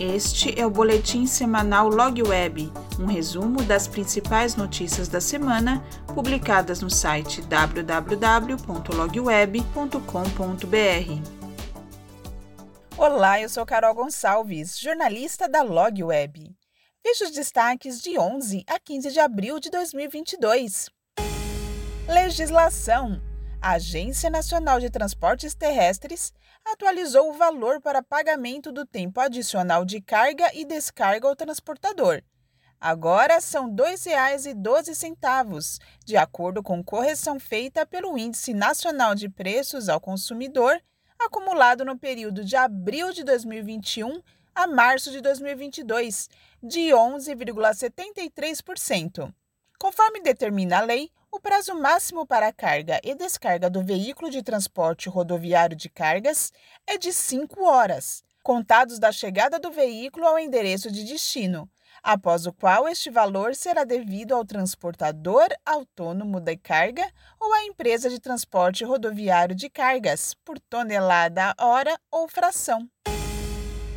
Este é o boletim semanal Log Web, um resumo das principais notícias da semana publicadas no site www.logweb.com.br. Olá, eu sou Carol Gonçalves, jornalista da Log Web. Veja os destaques de 11 a 15 de abril de 2022. Legislação a Agência Nacional de Transportes Terrestres atualizou o valor para pagamento do tempo adicional de carga e descarga ao transportador. Agora são R$ 2,12, de acordo com correção feita pelo Índice Nacional de Preços ao Consumidor, acumulado no período de abril de 2021 a março de 2022, de 11,73%. Conforme determina a lei, o prazo máximo para carga e descarga do veículo de transporte rodoviário de cargas é de 5 horas, contados da chegada do veículo ao endereço de destino, após o qual este valor será devido ao transportador autônomo de carga ou à empresa de transporte rodoviário de cargas, por tonelada hora ou fração.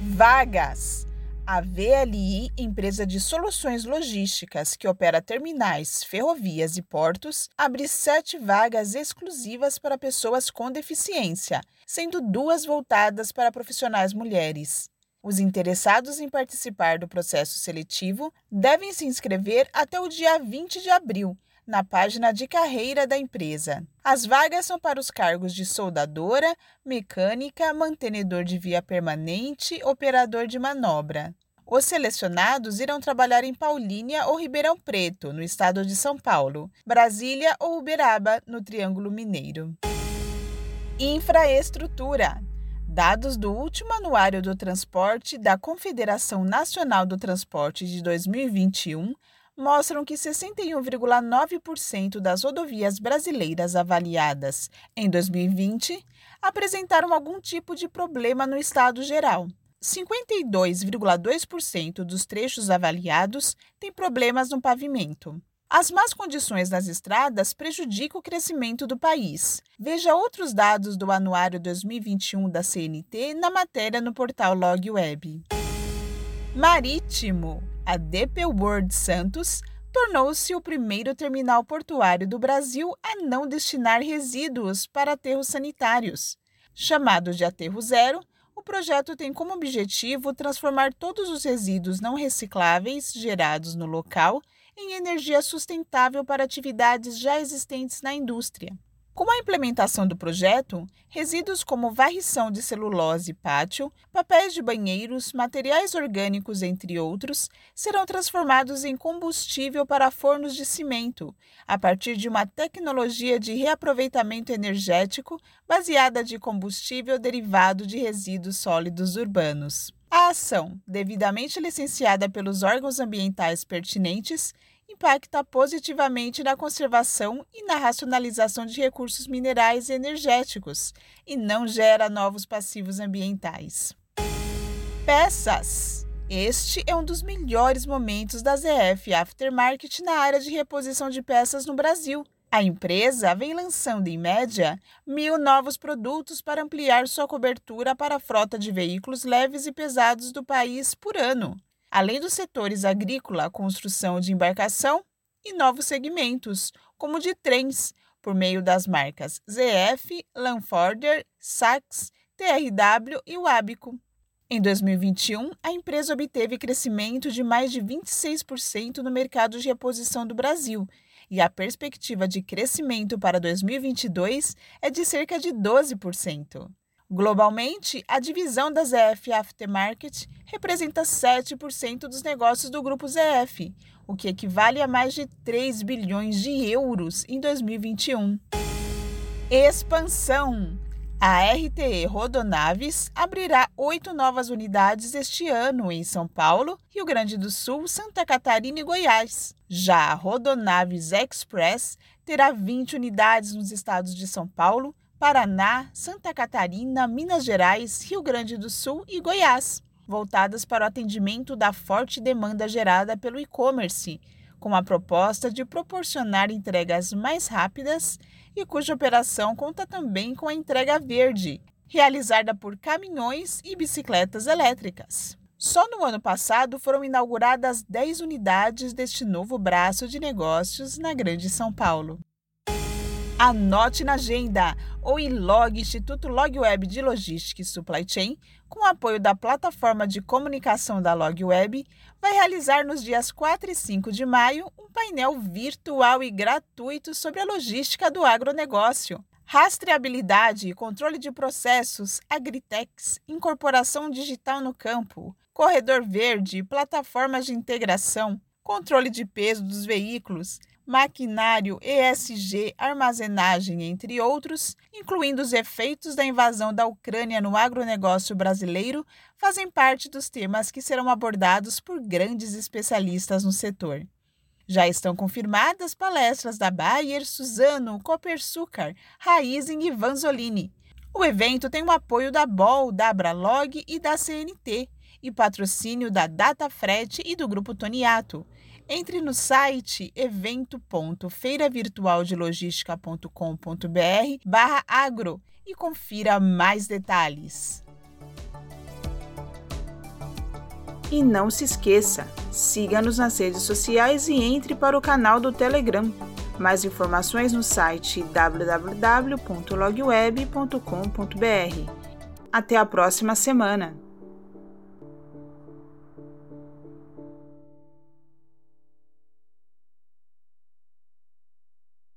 Vagas. A VLI, empresa de soluções logísticas que opera terminais, ferrovias e portos, abre sete vagas exclusivas para pessoas com deficiência, sendo duas voltadas para profissionais mulheres. Os interessados em participar do processo seletivo devem se inscrever até o dia 20 de abril, na página de carreira da empresa. As vagas são para os cargos de soldadora, mecânica, mantenedor de via permanente, operador de manobra. Os selecionados irão trabalhar em Paulínia ou Ribeirão Preto, no estado de São Paulo, Brasília ou Uberaba, no Triângulo Mineiro. Infraestrutura. Dados do último Anuário do Transporte da Confederação Nacional do Transporte de 2021 mostram que 61,9% das rodovias brasileiras avaliadas em 2020 apresentaram algum tipo de problema no estado geral. 52,2% dos trechos avaliados têm problemas no pavimento. As más condições das estradas prejudicam o crescimento do país. Veja outros dados do Anuário 2021 da CNT na matéria no portal Log Web. Marítimo. A DP World Santos tornou-se o primeiro terminal portuário do Brasil a não destinar resíduos para aterros sanitários. Chamado de Aterro Zero, o projeto tem como objetivo transformar todos os resíduos não recicláveis gerados no local em energia sustentável para atividades já existentes na indústria. Com a implementação do projeto, resíduos como varrição de celulose e pátio, papéis de banheiros, materiais orgânicos, entre outros, serão transformados em combustível para fornos de cimento, a partir de uma tecnologia de reaproveitamento energético baseada de combustível derivado de resíduos sólidos urbanos. A ação, devidamente licenciada pelos órgãos ambientais pertinentes, impacta positivamente na conservação e na racionalização de recursos minerais e energéticos e não gera novos passivos ambientais. Peças. Este é um dos melhores momentos da ZF Aftermarket na área de reposição de peças no Brasil. A empresa vem lançando, em média, mil novos produtos para ampliar sua cobertura para a frota de veículos leves e pesados do país por ano além dos setores agrícola, construção de embarcação e novos segmentos, como de trens, por meio das marcas ZF, Lanforder, Sachs, TRW e Wabico. Em 2021, a empresa obteve crescimento de mais de 26% no mercado de reposição do Brasil, e a perspectiva de crescimento para 2022 é de cerca de 12%. Globalmente, a divisão da ZF Aftermarket representa 7% dos negócios do grupo ZF, o que equivale a mais de 3 bilhões de euros em 2021. Expansão. A RTE Rodonaves abrirá oito novas unidades este ano em São Paulo, Rio Grande do Sul, Santa Catarina e Goiás. Já a Rodonaves Express terá 20 unidades nos estados de São Paulo, Paraná, Santa Catarina, Minas Gerais, Rio Grande do Sul e Goiás, voltadas para o atendimento da forte demanda gerada pelo e-commerce, com a proposta de proporcionar entregas mais rápidas e cuja operação conta também com a entrega verde, realizada por caminhões e bicicletas elétricas. Só no ano passado foram inauguradas 10 unidades deste novo braço de negócios na Grande São Paulo. Anote na agenda! O ILOG, Instituto Log Web de Logística e Supply Chain, com apoio da plataforma de comunicação da Log Web, vai realizar nos dias 4 e 5 de maio um painel virtual e gratuito sobre a logística do agronegócio. Rastreabilidade e controle de processos, Agritex, incorporação digital no campo, corredor verde, plataformas de integração, controle de peso dos veículos, maquinário, ESG, armazenagem, entre outros, incluindo os efeitos da invasão da Ucrânia no agronegócio brasileiro, fazem parte dos temas que serão abordados por grandes especialistas no setor. Já estão confirmadas palestras da Bayer, Suzano, Copersucar, Raizen e Vanzolini. O evento tem o apoio da BOL, da Abralog e da CNT, e patrocínio da Datafret e do Grupo Toniato. Entre no site evento.feiravirtualdelogistica.com.br barra agro e confira mais detalhes. E não se esqueça, siga-nos nas redes sociais e entre para o canal do Telegram. Mais informações no site www.logweb.com.br. Até a próxima semana!